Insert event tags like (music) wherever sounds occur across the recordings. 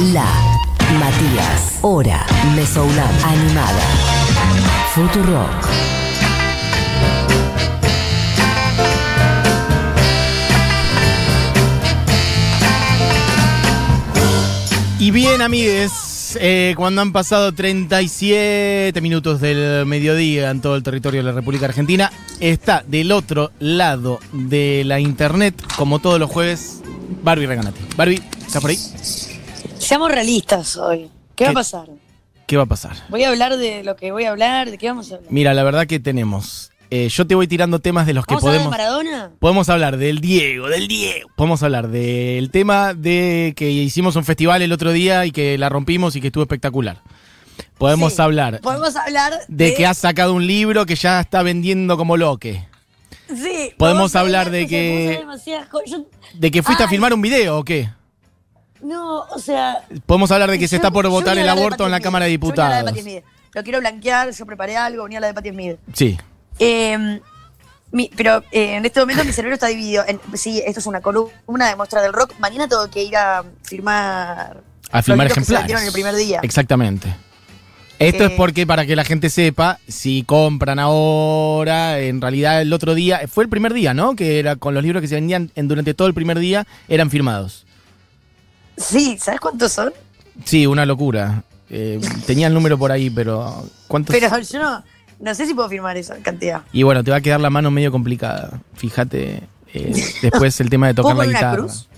La Matías. Hora. Mesoulab. Animada. Futurock. Y bien, amigues, eh, cuando han pasado 37 minutos del mediodía en todo el territorio de la República Argentina, está del otro lado de la internet, como todos los jueves, Barbie Reganati. Barbie, ¿estás por ahí? Seamos realistas hoy. ¿Qué, va a pasar? ¿Qué va a pasar? Voy a hablar de lo que voy a hablar, de qué vamos a hablar. Mira, la verdad que tenemos. eh, yo te voy tirando temas de los que ¿Vamos a hablar podemos. de Maradona? Podemos hablar del Diego, del Diego. Podemos hablar del tema de que hicimos un festival el otro día y que la rompimos y que estuvo espectacular. Podemos Sí. hablar Podemos hablar de que has sacado un libro que ya está vendiendo como loque. Sí. Podemos podemos hablar de que- podemos cosas. Yo- ¿De que fuiste a filmar un video o qué? No, o sea. Podemos hablar de que se está por votar el aborto en la Cámara de Smith. Yo Diputados. de. Lo quiero blanquear, yo preparé algo, venía a hablar de Patti Smith. Sí. Eh, mi- pero eh, en este momento mi cerebro está dividido. En, sí, esto es una columna de muestra del rock. Mañana tengo que ir a firmar. A los libros que se ejemplares. el primer día. Exactamente. Esto es Eh, porque para que la gente sepa, si compran ahora, en realidad el otro día, fue el primer día, ¿no? Que era con los libros que se vendían en- durante todo el primer día, eran firmados. Sí, ¿sabes cuántos son? Sí, una locura. Eh, tenía el número por ahí, pero ¿cuántos? Pero yo no, no sé si puedo firmar esa cantidad. Y bueno, te va a quedar la mano medio complicada. Fíjate, eh, (laughs) después el tema de tocar ¿Puedo la poner una guitarra. cruz?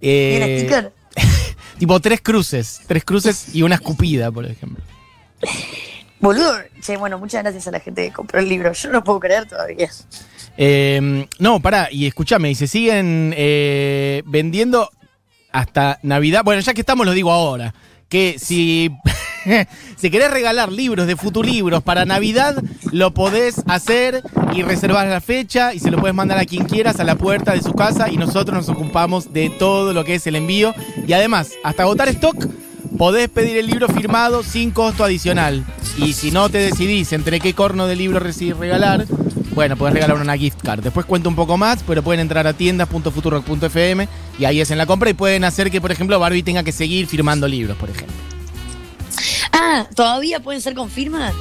Eh, ¿Y un sticker? (laughs) tipo tres cruces, tres cruces y una escupida, por ejemplo. Boludo. Che, bueno, muchas gracias a la gente que compró el libro. Yo no lo puedo creer todavía. Eh, no, pará, y escúchame, y se siguen eh, vendiendo hasta Navidad. Bueno, ya que estamos, lo digo ahora. Que si, (laughs) si querés regalar libros de Futulibros para Navidad, lo podés hacer y reservar la fecha y se lo puedes mandar a quien quieras a la puerta de su casa y nosotros nos ocupamos de todo lo que es el envío. Y además, hasta agotar stock, podés pedir el libro firmado sin costo adicional. Y si no te decidís entre qué corno de libro reci- regalar, bueno, podés regalar una gift card. Después cuento un poco más, pero pueden entrar a tiendas.futurock.fm y ahí hacen la compra y pueden hacer que, por ejemplo, Barbie tenga que seguir firmando libros, por ejemplo. Ah, ¿todavía pueden ser con firma?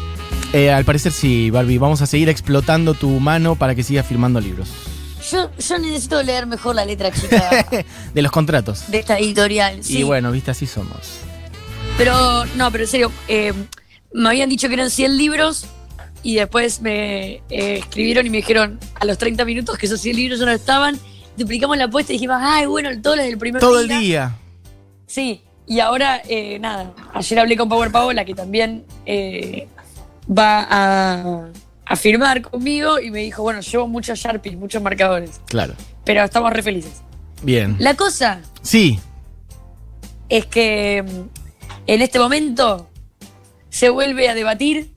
Eh, al parecer sí, Barbie. Vamos a seguir explotando tu mano para que sigas firmando libros. Yo, yo necesito leer mejor la letra chica (laughs) De los contratos. de esta editorial. Sí. Y bueno, viste, así somos. Pero, no, pero en serio, eh, me habían dicho que eran 100 libros y después me eh, escribieron y me dijeron a los 30 minutos que esos 100 libros ya no estaban. Duplicamos la apuesta y dijimos, ay, bueno, todo lo del primer Todo el día. día. Sí, y ahora, eh, nada, ayer hablé con Power Paola, que también eh, va a, a firmar conmigo, y me dijo, bueno, llevo muchos Sharpies, muchos marcadores, Claro. pero estamos re felices. Bien. La cosa Sí. es que mm, en este momento se vuelve a debatir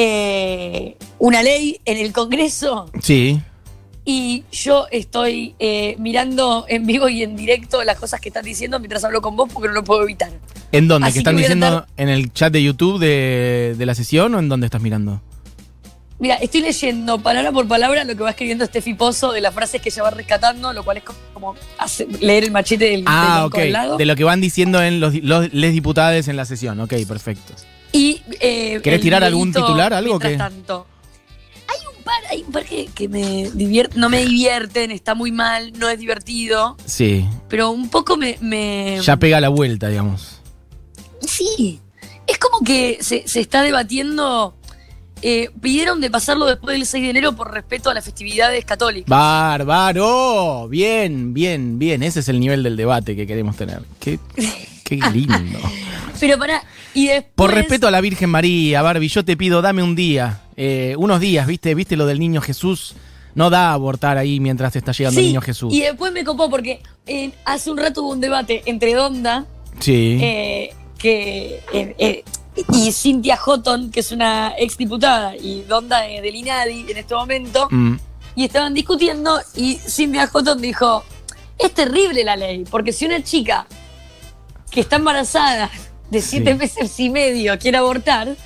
eh, una ley en el Congreso Sí. y yo estoy eh, mirando en vivo y en directo las cosas que están diciendo mientras hablo con vos porque no lo puedo evitar. ¿En dónde? Así ¿Que están que diciendo en el chat de YouTube de, de la sesión o en dónde estás mirando? Mira, estoy leyendo palabra por palabra lo que va escribiendo Steffi Pozo de las frases que ella va rescatando, lo cual es como hace- leer el machete del, Ah, del ok. banco al lado. De lo que van diciendo en los, los les diputados en la sesión. Ok, perfecto. Y, eh, ¿Querés tirar algún titular, algo que- tanto. Hay un par, hay un par que, que me divier- no me divierten, está muy mal, no es divertido, Sí. pero un poco me... me- Ya pega la vuelta, digamos. Sí, es como que se, se está debatiendo... eh, pidieron de pasarlo después del 6 de enero por respeto a las festividades católicas. Bárbaro. Bien, bien, bien. Ese es el nivel del debate que queremos tener. Qué, (laughs) qué lindo. (laughs) Pero para y después... Por respeto a la Virgen María, Barbie, yo te pido, dame un día. eh, unos días, ¿viste? ¿Viste lo del niño Jesús? No da a abortar ahí mientras te está llegando el niño Jesús. Y después me copó porque eh, hace un rato hubo un debate entre Donda Sí. eh, que, eh, y Cynthia Houghton, que es una exdiputada, y Donda de, del INADI en este momento, Mm. y estaban discutiendo y Cynthia Houghton dijo, es terrible la ley, porque si una chica que está embarazada de siete Sí. meses y medio quiere abortar,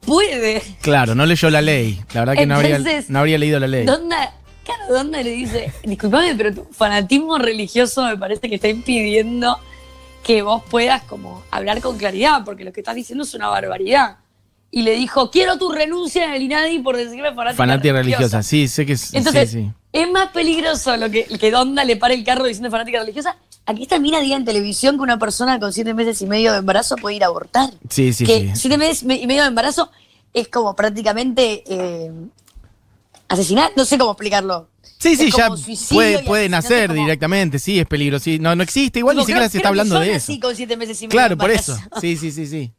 puede. Claro, no leyó la ley. La verdad que no, habría, no habría leído la ley. Donda, claro, Donda le dice, disculpame, pero tu fanatismo religioso me parece que está impidiendo que vos puedas como hablar con claridad, porque lo que estás diciendo es una barbaridad. Y le dijo, quiero tu renuncia en el INADI por decirme fanática, Fanática religiosa, sí, sé que es. Entonces, sí, sí. es más peligroso lo que, que Donda le pare el carro diciendo fanática religiosa. Aquí esta mina diga en televisión que una persona con siete meses y medio de embarazo puede ir a abortar. Sí, sí, que sí. siete meses y medio de embarazo es como prácticamente eh, asesinar, no sé cómo explicarlo. Sí, sí, ya puede, y puede asesinato nacer como- directamente, sí, es peligroso. sí. No, no existe, igual Digo, ni siquiera creo- se está hablando de eso. así con siete meses y medio Claro, por eso. Sí, sí, sí, sí.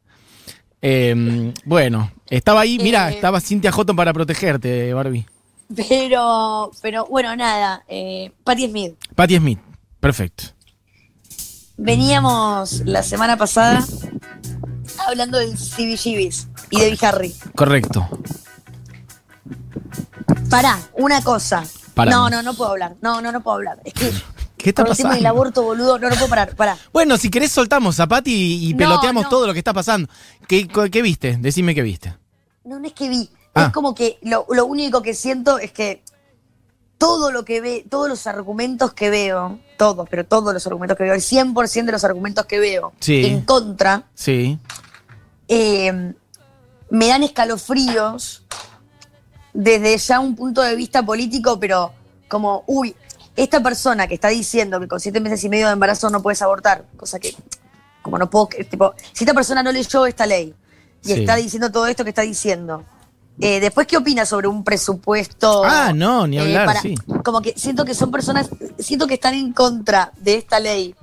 Eh, bueno, estaba ahí, mira, Eh, estaba Cintia Houghton para protegerte, Barbie. Pero, pero bueno, nada. Eh, Patti Smith. Patti Smith, perfecto. Veníamos la semana pasada hablando del CBGBs y de Harry. Correcto. Pará, una cosa. Paramos. No, no, no puedo hablar. No, no, no puedo hablar. Es que ¿Qué está con el tema del pasando? aborto, boludo, no, no puedo parar. Pará. Bueno, si querés soltamos a Patti y, y No, peloteamos no. todo lo que está pasando. ¿Qué, qué viste? Decime qué viste. No, no es que vi. Ah. Es como que lo, lo único que siento es que todo lo que ve, todos los argumentos que veo, todos, pero todos los argumentos que veo, el 100% de los argumentos que veo Sí. en contra, Sí. eh, me dan escalofríos desde ya un punto de vista político, pero como, uy, esta persona que está diciendo que con siete meses y medio de embarazo no puedes abortar, cosa que, como no puedo, tipo, si esta persona no leyó esta ley y Sí. está diciendo todo esto que está diciendo, eh, después, ¿qué opina sobre un presupuesto? Ah, no, ni eh, hablar, para- sí. Como que siento que son personas, siento que están en contra de esta ley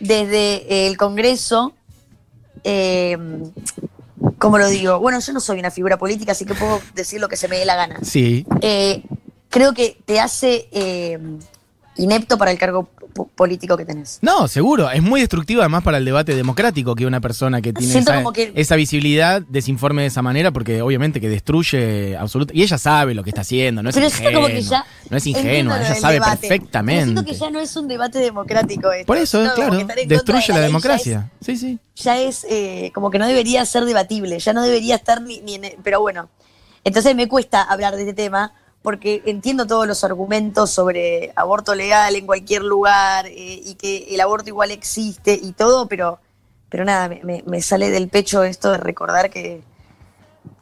desde eh, el Congreso. Eh, ¿Cómo lo digo? Bueno, yo no soy una figura política, así que puedo decir lo que se me dé la gana. Sí. Eh, creo que te hace eh, inepto para el cargo político que tenés. No, seguro. Es muy destructivo además para el debate democrático que una persona que tiene esa, como que- esa visibilidad desinforme de esa manera porque obviamente que destruye absolutamente. Y ella sabe lo que está haciendo, no es Pero ingenua. como que ya. no es ingenua, ella sabe debate, pero perfectamente. Siento que ya no es un debate democrático esto. Por eso, como claro, destruye de la, democracia. Sí, sí. Ya es, eh, como que no debería ser debatible, ya no debería estar ni, ni en. Pero bueno. Entonces me cuesta hablar de este tema porque entiendo todos los argumentos sobre aborto legal en cualquier lugar eh, y que el aborto igual existe y todo, pero, pero nada, me, me- sale del pecho esto de recordar que,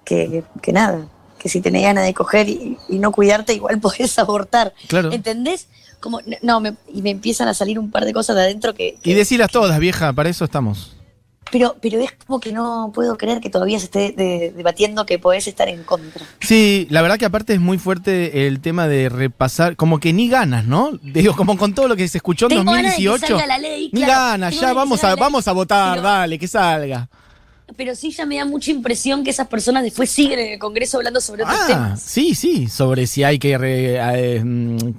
que, que nada, que si tenés ganas de coger y, y no cuidarte, igual (laughs) podés abortar. Claro. ¿Entendés? Como, no, me- y me empiezan a salir un par de cosas de adentro que... que- Y decilas todas, vieja, para eso estamos. Pero, pero es como que no puedo creer que todavía se esté de- debatiendo que podés estar en contra. Sí, la verdad que aparte es muy fuerte el tema de repasar, como que ni ganas, ¿no? Digo, como con todo lo que se escuchó en Tengo ganas de que 2018. salga la ley, ni claro, ganas, ya ganas vamos a, vamos a votar, pero- dale, que salga. Pero sí ya me da mucha impresión que esas personas después siguen en el Congreso hablando sobre otros Ah, temas. sí, sí, sobre si hay que re- eh,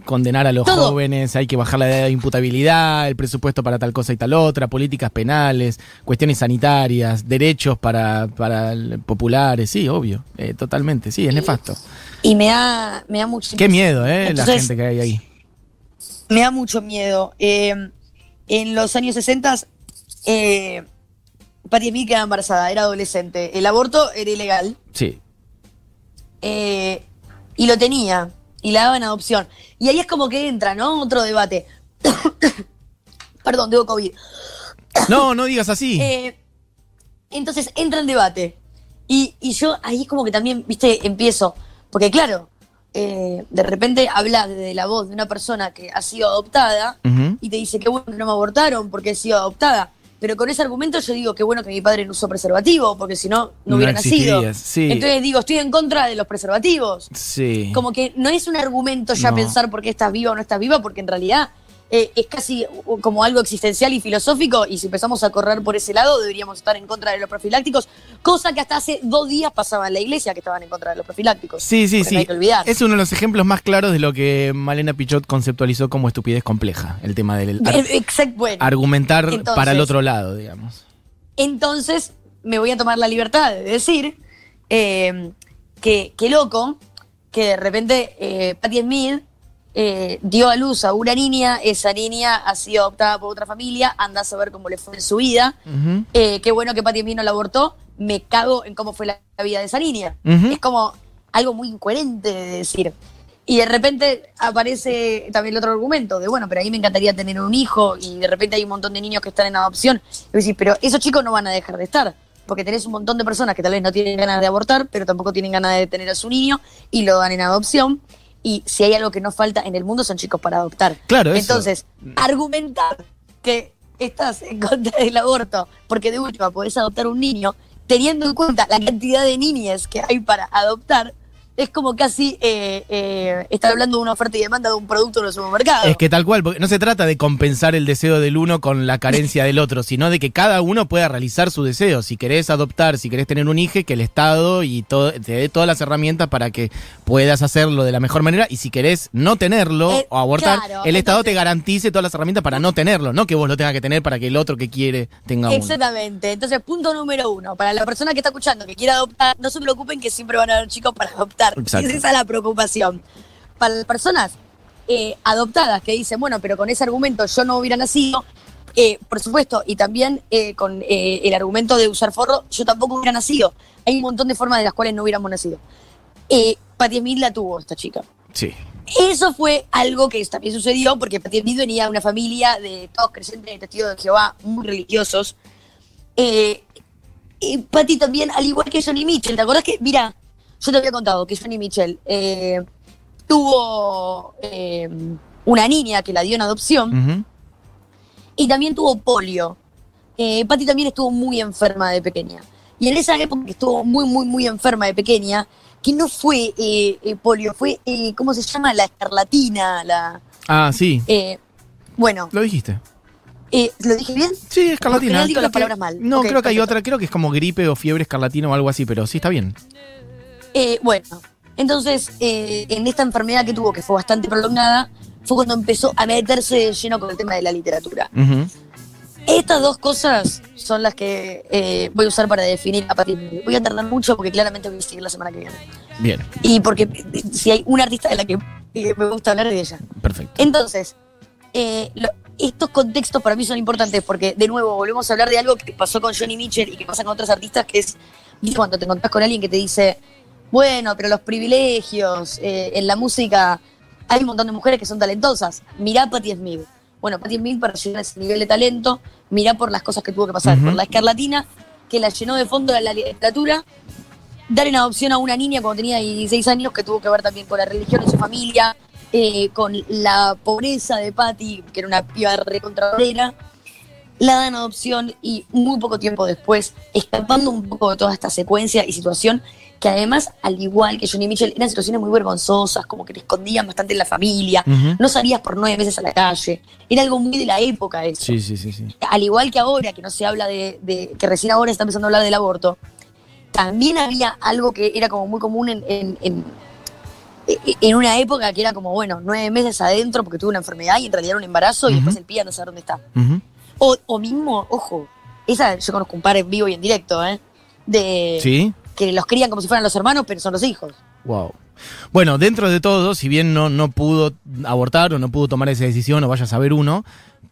condenar a los Todo. jóvenes, hay que bajar la edad de imputabilidad, el presupuesto para tal cosa y tal otra, políticas penales, cuestiones sanitarias, derechos para, para populares, sí, obvio, eh, totalmente, sí, es nefasto. Y me da, me da mucha Qué miedo, eh, la gente que hay ahí. Me da mucho miedo. Eh, en los años 60, eh, Patti Smith quedaba embarazada, era adolescente. El aborto era ilegal Sí, eh, y lo tenía y la daba en adopción. Y ahí es como que entra, ¿no? Otro debate. (coughs) Perdón, tengo COVID. No, no digas así. Eh, entonces entra en debate. Y, y yo ahí es como que también, viste, empiezo. Porque claro, eh, de repente hablas de la voz de una persona que ha sido adoptada y te dice que bueno no me abortaron porque he sido adoptada. Pero con ese argumento yo digo que bueno que mi padre no usó preservativo, porque si no, no hubiera nacido. sí. Entonces digo, estoy en contra de los preservativos. Sí. Como que no es un argumento ya No. pensar por qué estás viva o no estás viva, porque en realidad eh, es casi como algo existencial y filosófico, y si empezamos a correr por ese lado, deberíamos estar en contra de los profilácticos, cosa que hasta hace dos días pasaba en la iglesia que estaban en contra de los profilácticos. Sí, sí, sí. No hay que olvidar. Es uno de los ejemplos más claros de lo que Malena Pichot conceptualizó como estupidez compleja, el tema del ar- Eh, bueno. argumentar Entonces- para el otro lado, digamos. Entonces, me voy a tomar la libertad de decir eh, que, que loco que de repente eh, Patti Smith eh, dio a luz a una niña, esa niña ha sido adoptada por otra familia, anda a saber cómo le fue en su vida. Eh, qué bueno que Patti Smith no la abortó, me cago en cómo fue la, la vida de esa niña. Es como algo muy incoherente de decir. Y de repente aparece también el otro argumento de, bueno, pero a mí me encantaría tener un hijo y de repente hay un montón de niños que están en adopción. Y decís, pero esos chicos no van a dejar de estar, porque tenés un montón de personas que tal vez no tienen ganas de abortar, pero tampoco tienen ganas de tener a su niño y lo dan en adopción. Y si hay algo que no falta en el mundo son chicos para adoptar. Claro, eso. Entonces, argumentar que estás en contra del aborto, porque de última podés adoptar un niño, teniendo en cuenta la cantidad de niñas que hay para adoptar, es como casi eh, eh, estar hablando de una oferta y demanda de un producto en el supermercado. Es que tal cual, porque no se trata de compensar el deseo del uno con la carencia del otro, sino de que cada uno pueda realizar su deseo. Si querés adoptar, si querés tener un hijo, que el Estado y todo, te dé todas las herramientas para que puedas hacerlo de la mejor manera. Y si querés no tenerlo Eh, o abortar, claro, el Estado te garantice todas las herramientas para no tenerlo, no que vos lo tengas que tener para que el otro que quiere tenga uno. Exactamente. Entonces, punto número uno. Para la persona que está escuchando, que quiera adoptar, no se preocupen que siempre van a haber chicos para adoptar. Exacto. Esa es la preocupación. Para las personas eh, adoptadas que dicen, bueno, pero con ese argumento yo no hubiera nacido, eh, por supuesto, y también eh, con el argumento de usar forro, yo tampoco hubiera nacido. Hay un montón de formas de las cuales no hubiéramos nacido. Patti Smith la tuvo esta chica. Sí. Eso fue algo que también sucedió porque Patti Smith venía de una familia de todos creyentes de testigos de Jehová, muy religiosos. Eh, y Patti también, al igual que Johnny Mitchell, ¿te acordás que, mira, yo te había contado que Johnny Mitchell eh, tuvo eh, una niña que la dio en adopción y también tuvo polio. Eh, Patty también estuvo muy enferma de pequeña. Y en esa época que estuvo muy, muy, muy enferma de pequeña, que no fue eh, eh, polio, fue, eh, ¿cómo se llama? La escarlatina, la... Ah, sí. bueno, Lo dijiste. eh, ¿lo dije bien? Sí, escarlatina. General digo las que- palabras mal. No, creo que hay otra, creo que es como gripe o fiebre escarlatina o algo así, pero sí está bien. Eh, bueno, entonces, eh, en esta enfermedad que tuvo, que fue bastante prolongada, fue cuando empezó a meterse de lleno con el tema de la literatura. Ujú. Estas dos cosas son las que eh, voy a usar para definir a Smith. Voy a tardar mucho porque claramente voy a seguir la semana que viene. Bien, Y porque si hay una artista de la que me gusta hablar de ella. perfecto. Entonces, eh, lo- estos contextos para mí son importantes porque, de nuevo, volvemos a hablar de algo que pasó con Johnny Mitchell y que pasa con otros artistas, que es ¿viste cuando te encontrás con alguien que te dice, bueno, pero los privilegios, eh, en la música hay un montón de mujeres que son talentosas. Mirá a Patti Smith. Bueno, Patti Smith para llegar a ese nivel de talento, mirá por las cosas que tuvo que pasar. Por la escarlatina, que la llenó de fondo de la literatura, dar en adopción a una niña cuando tenía 16 años, que tuvo que ver también con la religión en su familia, eh, con la pobreza de Patty, que era una piba recontrabrera, la dan adopción y muy poco tiempo después, escapando un poco de toda esta secuencia y situación, que además, al igual que Johnny Mitchell, eran situaciones muy vergonzosas, como que te escondían bastante en la familia, no salías por nueve meses a la calle, era algo muy de la época eso Sí, sí, sí, sí. al igual que ahora, que no se habla de, de- que recién ahora se está empezando a hablar del aborto, también había algo que era como muy común en, en, en- en una época que era como, bueno, nueve meses adentro porque tuve una enfermedad y en realidad era un embarazo y después el pibe no sabe dónde está. O, o mismo, ojo, esa yo conozco un par en vivo y en directo, ¿eh? De Sí. Que los crían como si fueran los hermanos, pero son los hijos. Wow. Bueno, dentro de todo, si bien no, no pudo abortar o no pudo tomar esa decisión, o vaya a saber uno,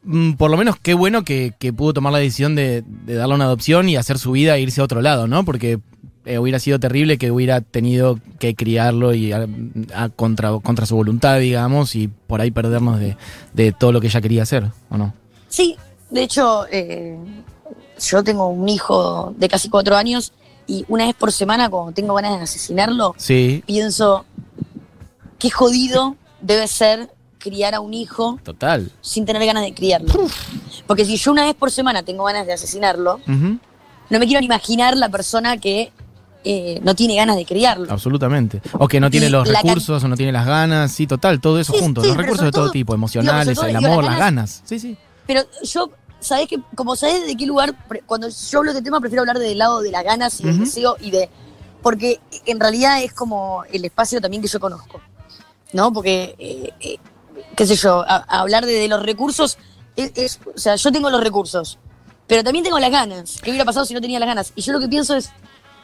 mm, por lo menos qué bueno que, que pudo tomar la decisión de, de darle una adopción y hacer su vida e irse a otro lado, ¿no? Porque eh, hubiera sido terrible que hubiera tenido que criarlo y a- a contra, contra su voluntad, digamos, y por ahí perdernos de, de todo lo que ella quería hacer, ¿o no? Sí, de hecho, eh, yo tengo un hijo de casi cuatro años y una vez por semana, cuando tengo ganas de asesinarlo, Sí, pienso, qué jodido debe ser criar a un hijo total. sin tener ganas de criarlo. Porque si yo una vez por semana tengo ganas de asesinarlo, no me quiero ni imaginar la persona que eh, no tiene ganas de criarlo. Absolutamente. O que no tiene Y los recursos, o no tiene las ganas, sí, total, todo eso Sí, junto. sí, los recursos de todo todo- tipo, emocionales, todo, el amor, las las ganas. Sí, sí. Pero yo, ¿sabés que Como sabés de qué lugar, cuando yo hablo de este tema, prefiero hablar del lado de las ganas y del deseo y de. Porque en realidad es como el espacio también que yo conozco. ¿No? Porque, eh, eh, qué sé yo, a- a hablar de, de los recursos es, es- O sea, yo tengo los recursos, pero también tengo las ganas. ¿Qué hubiera pasado si no tenía las ganas? Y yo lo que pienso es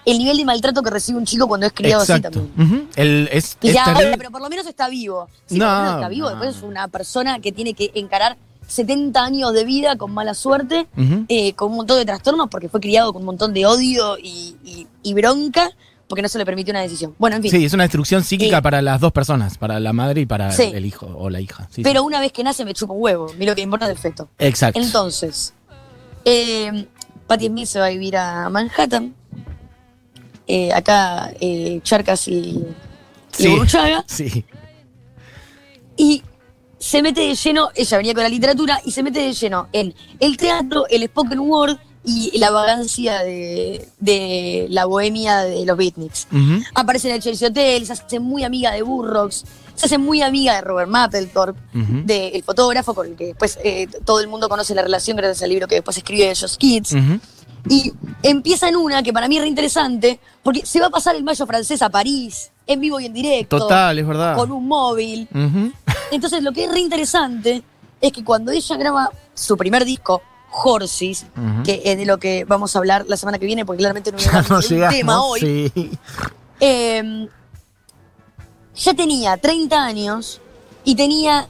el nivel de maltrato que recibe un chico cuando es criado así también. El- es, Y es ya, terrible. pero por lo menos está vivo. Sí, No, por lo menos está vivo. no. Después es una persona que tiene que encarar 70 años de vida con mala suerte, eh, con un montón de trastornos, porque fue criado con un montón de odio y, y- y bronca porque no se le permitió una decisión. Bueno, en fin. Sí, es una destrucción psíquica Eh, para las dos personas, para la madre y para Sí. el hijo o la hija. Sí, pero sí. una vez que nace me chupa un huevo. Mira lo que importa del feto. Exacto. Entonces, eh, Patti Smith se va a vivir a Manhattan. Eh, acá, Charcas y, y. Burruchaga. (laughs) Sí. Y se mete de lleno, ella venía con la literatura, y se mete de lleno en el teatro, el spoken word y la vagancia de, de la bohemia de los beatniks. Aparece en el Chelsea Hotel, se hace muy amiga de Burroughs, se hace muy amiga de Robert Mapplethorpe, Ujú. del fotógrafo con el que después eh, todo el mundo conoce la relación gracias al libro que después escribe de Josh Kids. Y empieza en una que para mí es reinteresante, porque se va a pasar el mayo francés a París, en vivo y en directo. Total, es verdad. Con un móvil. Ujú. Entonces lo que es reinteresante es que cuando ella graba su primer disco, Horses, que es de lo que vamos a hablar la semana que viene, porque claramente no (laughs) Ya no de un llegamos. tema hoy. Sí. Eh, ya tenía 30 años y tenía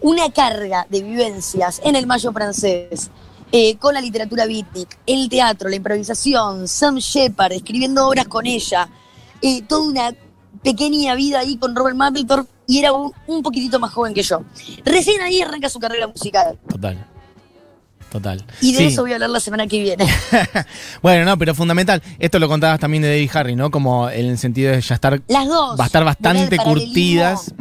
una carga de vivencias en el Mayo francés, eh, con la literatura beatnik, el teatro, la improvisación, Sam Shepard escribiendo obras con ella, eh, toda una pequeña vida ahí con Robert Mapplethorpe y era un, un poquitito más joven que yo. Recién ahí arranca su carrera musical Total. Total. y de Sí. eso voy a hablar la semana que viene. (laughs) Bueno, no, pero fundamental. Esto lo contabas también de David Harry, ¿no? Como en el sentido de ya estar. Las dos. Va a estar bastante curtidas.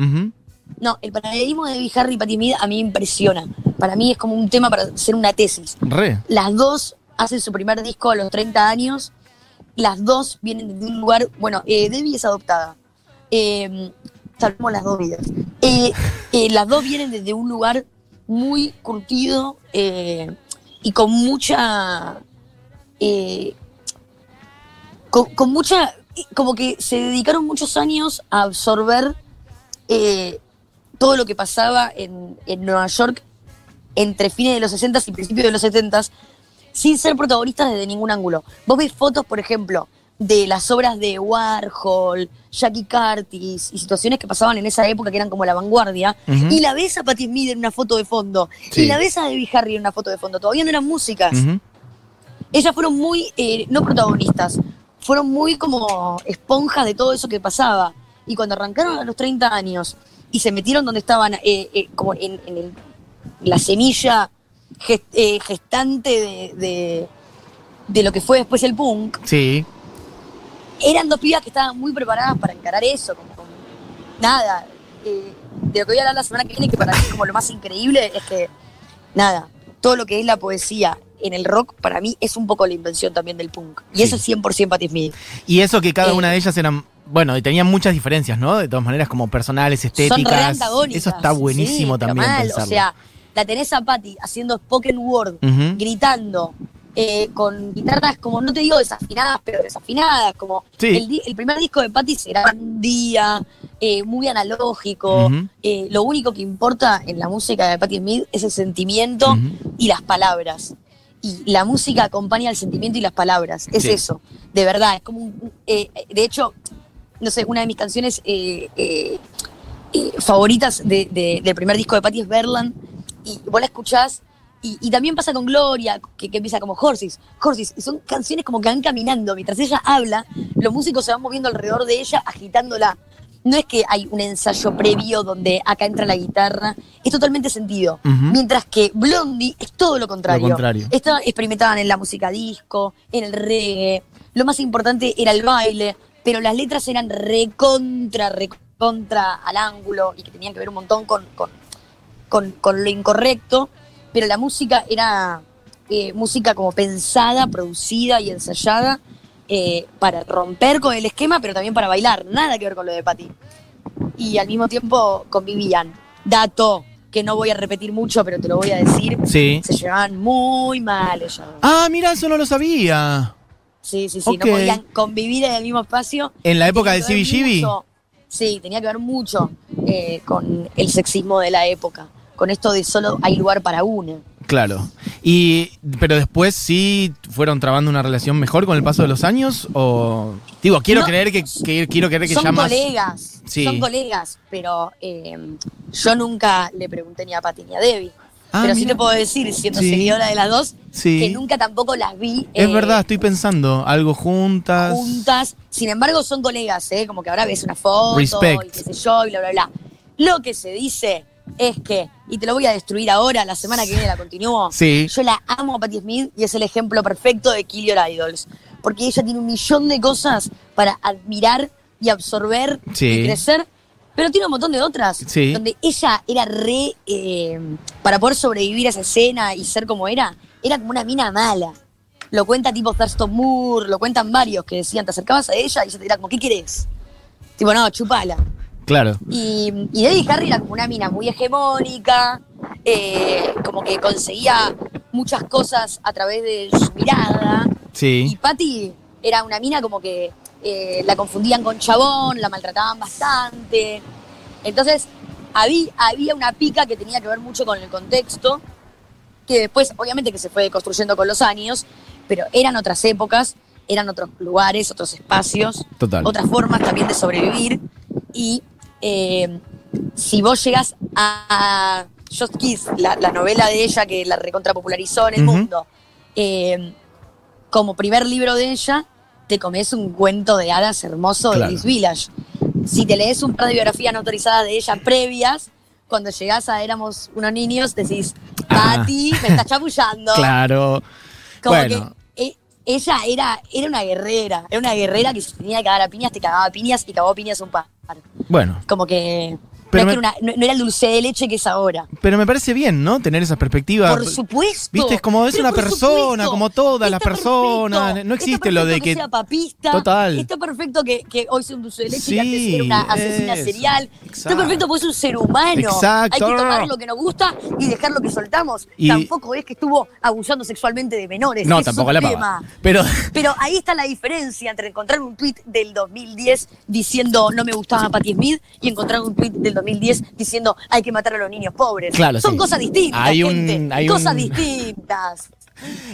No, el paralelismo de Debbie Harry y Patti Smith a mí me impresiona. Para mí es como un tema para hacer una tesis. Re. Las dos hacen su primer disco a los 30 años. Las dos vienen de un lugar. Bueno, eh, Debbie es adoptada. Eh, salvemos las dos vidas. Eh, las dos vienen desde un lugar muy curtido eh, y con mucha. eh, con, con mucha. Como que se dedicaron muchos años a absorber eh, todo lo que pasaba en, en Nueva York entre fines de los 60 y principios de los 70 sin ser protagonistas desde ningún ángulo. Vos ves fotos, por ejemplo, de las obras de Warhol, Jackie Curtis y situaciones que pasaban en esa época que eran como la vanguardia, y la ves a Patti Smith en una foto de fondo, Sí. y la ves a Debbie Harry en una foto de fondo. Todavía no eran músicas. Ellas fueron muy, eh, no protagonistas, fueron muy como esponjas de todo eso que pasaba. Y cuando arrancaron a los 30 años y se metieron donde estaban, eh, eh, como en, en el- la semilla gest- gestante de, de- de lo que fue después el punk, Sí. Eran dos pibas que estaban muy preparadas para encarar eso. Como, como- nada, eh, de lo que voy a hablar la semana que viene, que para mí es como lo más increíble, es que, nada, todo lo que es la poesía en el rock, para mí es un poco la invención también del punk. Y Sí. eso es 100% Patti Smith. Y eso que cada Eh, una de ellas eran. Bueno, y tenían muchas diferencias, ¿no? De todas maneras, como personales, Son re estéticas. Eso está buenísimo Sí, también. mal. O sea, la tenés a Patti haciendo spoken word, gritando, eh, con guitarras como, no te digo desafinadas, pero desafinadas, como Sí. el, primer disco de Patti será un día, eh, muy analógico. Eh, lo único que importa en la música de Patti Smith es el sentimiento y las palabras. Y la música acompaña el sentimiento y las palabras. Es Sí. eso, de verdad. Es como un- de hecho, no sé, una de mis canciones favoritas de- de- del primer disco de Patti es Berland. Y vos la escuchás. Y, y también pasa con Gloria, que, que empieza como Horses, Horses. Y son canciones como que van caminando. Mientras ella habla, los músicos se van moviendo alrededor de ella, agitándola. No es que hay un ensayo previo donde acá entra la guitarra. Es totalmente sentido. Mientras que Blondie es todo lo contrario. Lo contrario. Esta- experimentaban en la música disco, en el reggae. Lo más importante era el baile, pero las letras eran recontra, recontra al ángulo y que tenían que ver un montón con, con, con- con lo incorrecto. Pero la música era eh, música como pensada, producida y ensayada eh, para romper con el esquema, pero también para bailar. Nada que ver con lo de Patti. Y al mismo tiempo convivían. Dato que no voy a repetir mucho, pero te lo voy a decir. Sí. Se llevaban muy mal ellos. Ah, mira, eso no lo sabía. Sí, sí, sí. No podían convivir en el mismo espacio. En la época de CBGB. Sí, tenía que ver mucho eh, con el sexismo de la época. Con esto de solo hay lugar para una. Claro. Y, pero después sí fueron trabando una relación mejor con el paso de los años o digo quiero No, creer que, que- quiero creer que son ya más colegas, Sí. son colegas, pero eh, yo nunca le pregunté ni a Pati ni a Debbie. Ah, pero sí te puedo decir, siendo Sí. seguidora de las dos, Sí. que nunca tampoco las vi Es eh, verdad, estoy pensando, algo juntas. juntas. Sin embargo, son colegas, ¿eh? Como que ahora ves una foto Respect. y qué sé yo, y bla, bla, bla. Lo que se dice es que, y te lo voy a destruir ahora, la semana que viene la continúo. Sí. Yo la amo a Patti Smith y es el ejemplo perfecto de Kill Your Idols. Porque ella tiene un millón de cosas para admirar y absorber Sí. y crecer. Pero tiene un montón de otras. Sí. Donde ella era re. eh, para poder sobrevivir a esa escena y ser como era, era como una mina mala. Lo cuenta tipo Thurston Moore, lo cuentan varios que decían, te acercabas a ella y ella te dirá como, ¿qué querés? Tipo, no, chupala. Claro. Y, y Debbie Harry era como una mina muy hegemónica, eh, como que conseguía muchas cosas a través de su mirada. Y Sí. Patty era una mina como que eh, la confundían con chabón, la maltrataban bastante. Entonces, había, había una pica que tenía que ver mucho con el contexto, que después, obviamente, que se fue construyendo con los años, pero eran otras épocas, eran otros lugares, otros espacios, Total. otras formas también de sobrevivir. Y eh, si vos llegás a Just Kiss, la, la novela de ella que la recontrapopularizó en el mundo, eh, como primer libro de ella, te comes un cuento de hadas hermoso Claro. de East Village. Si te lees un par de biografías no autorizadas de ella previas, cuando llegás a Éramos unos niños, decís, Ah. Pati, me estás chamullando. (laughs) Claro. Como bueno, que ella era, era una guerrera, era una guerrera que si tenía que cagar a piñas, te cagaba a piñas y cagó a piñas un par. bueno. Como que Pero no, me- que era una- no- no era el dulce de leche que es ahora. Pero me parece bien, ¿no? Tener esa perspectiva. Por supuesto. Viste, es como es una persona, supuesto. como todas las personas. No existe lo de que. sea papista. Total. Está perfecto que, que hoy sea un dulce de leche Sí, y antes era una asesina eso. serial. Está perfecto porque es un ser humano. Exacto. Hay que tomar lo que nos gusta y dejar lo que soltamos. Y- Tampoco es que estuvo abusando sexualmente de menores. No, es tampoco la tema. Pero. Pero ahí está la diferencia entre encontrar un tweet del 2010 diciendo no me gustaba Patti Smith y encontrar un tweet del 2010 diciendo hay que matar a los niños pobres. Claro, Son sí. cosas distintas, Hay un- gente. hay cosas un- distintas.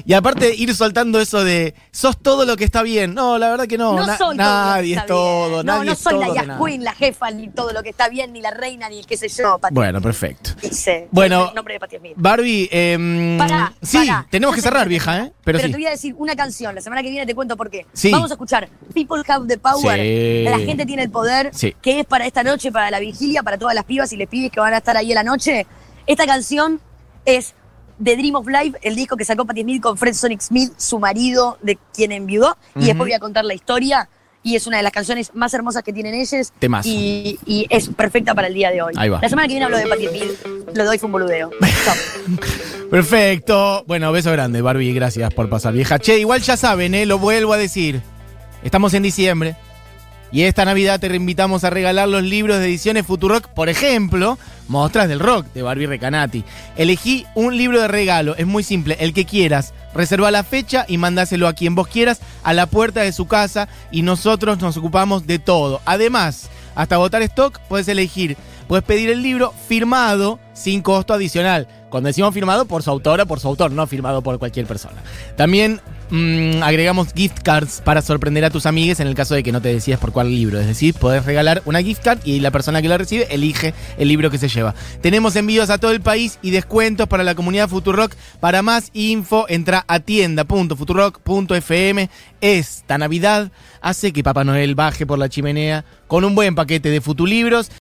Y aparte ir soltando eso de sos todo lo que está bien. No, la verdad que no. No, na- soy nadie es todo. bien. nadie No, no es soy todo la Yas. Queen, la jefa, ni todo lo que está bien, ni la reina, ni el qué sé yo. Pati Bueno, perfecto. dice. Bueno, el nombre de Smith. Barbie, em, Pará, sí, pará. tenemos que cerrar, vieja, ¿eh? Pero, sí. te voy a decir una canción. La semana que viene te cuento por qué. Sí. Vamos a escuchar People Have the Power. Sí. La gente tiene el poder. Que es para esta noche, para la vigilia, para todas las pibas y les pibes que van a estar ahí en la noche. Esta canción es The Dream of Life, el disco que sacó Patti Smith con Fred Sonic Smith, su marido, de quien enviudó. Y después voy a contar la historia. Y es una de las canciones más hermosas que tienen ellos. Temazo. Y, y es perfecta para el día de hoy. Ahí va. La semana que viene hablo de Patti Smith. Lo de hoy fue un boludeo. (laughs) Perfecto. Bueno, beso grande, Barbie. Gracias por pasar, vieja. Che, igual ya saben, ¿eh? Lo vuelvo a decir. Estamos en diciembre. Y esta Navidad te reinvitamos a regalar los libros de ediciones Futurock, por ejemplo, Mostras del Rock de Barbie Recanati. Elegí un libro de regalo, es muy simple, el que quieras. Reserva la fecha y mandáselo a quien vos quieras a la puerta de su casa y nosotros nos ocupamos de todo. Además, hasta votar stock puedes elegir, puedes pedir el libro firmado sin costo adicional. Cuando decimos firmado, por su autora, por su autor, no firmado por cualquier persona. También mm, agregamos gift cards para sorprender a tus amigues en el caso de que no te decidas por cuál libro. Es decir, podés regalar una gift card y la persona que la recibe elige el libro que se lleva. Tenemos envíos a todo el país y descuentos para la comunidad Futurock. Para más info, entra a tienda.futurock.fm. Esta Navidad hace que Papá Noel baje por la chimenea con un buen paquete de futulibros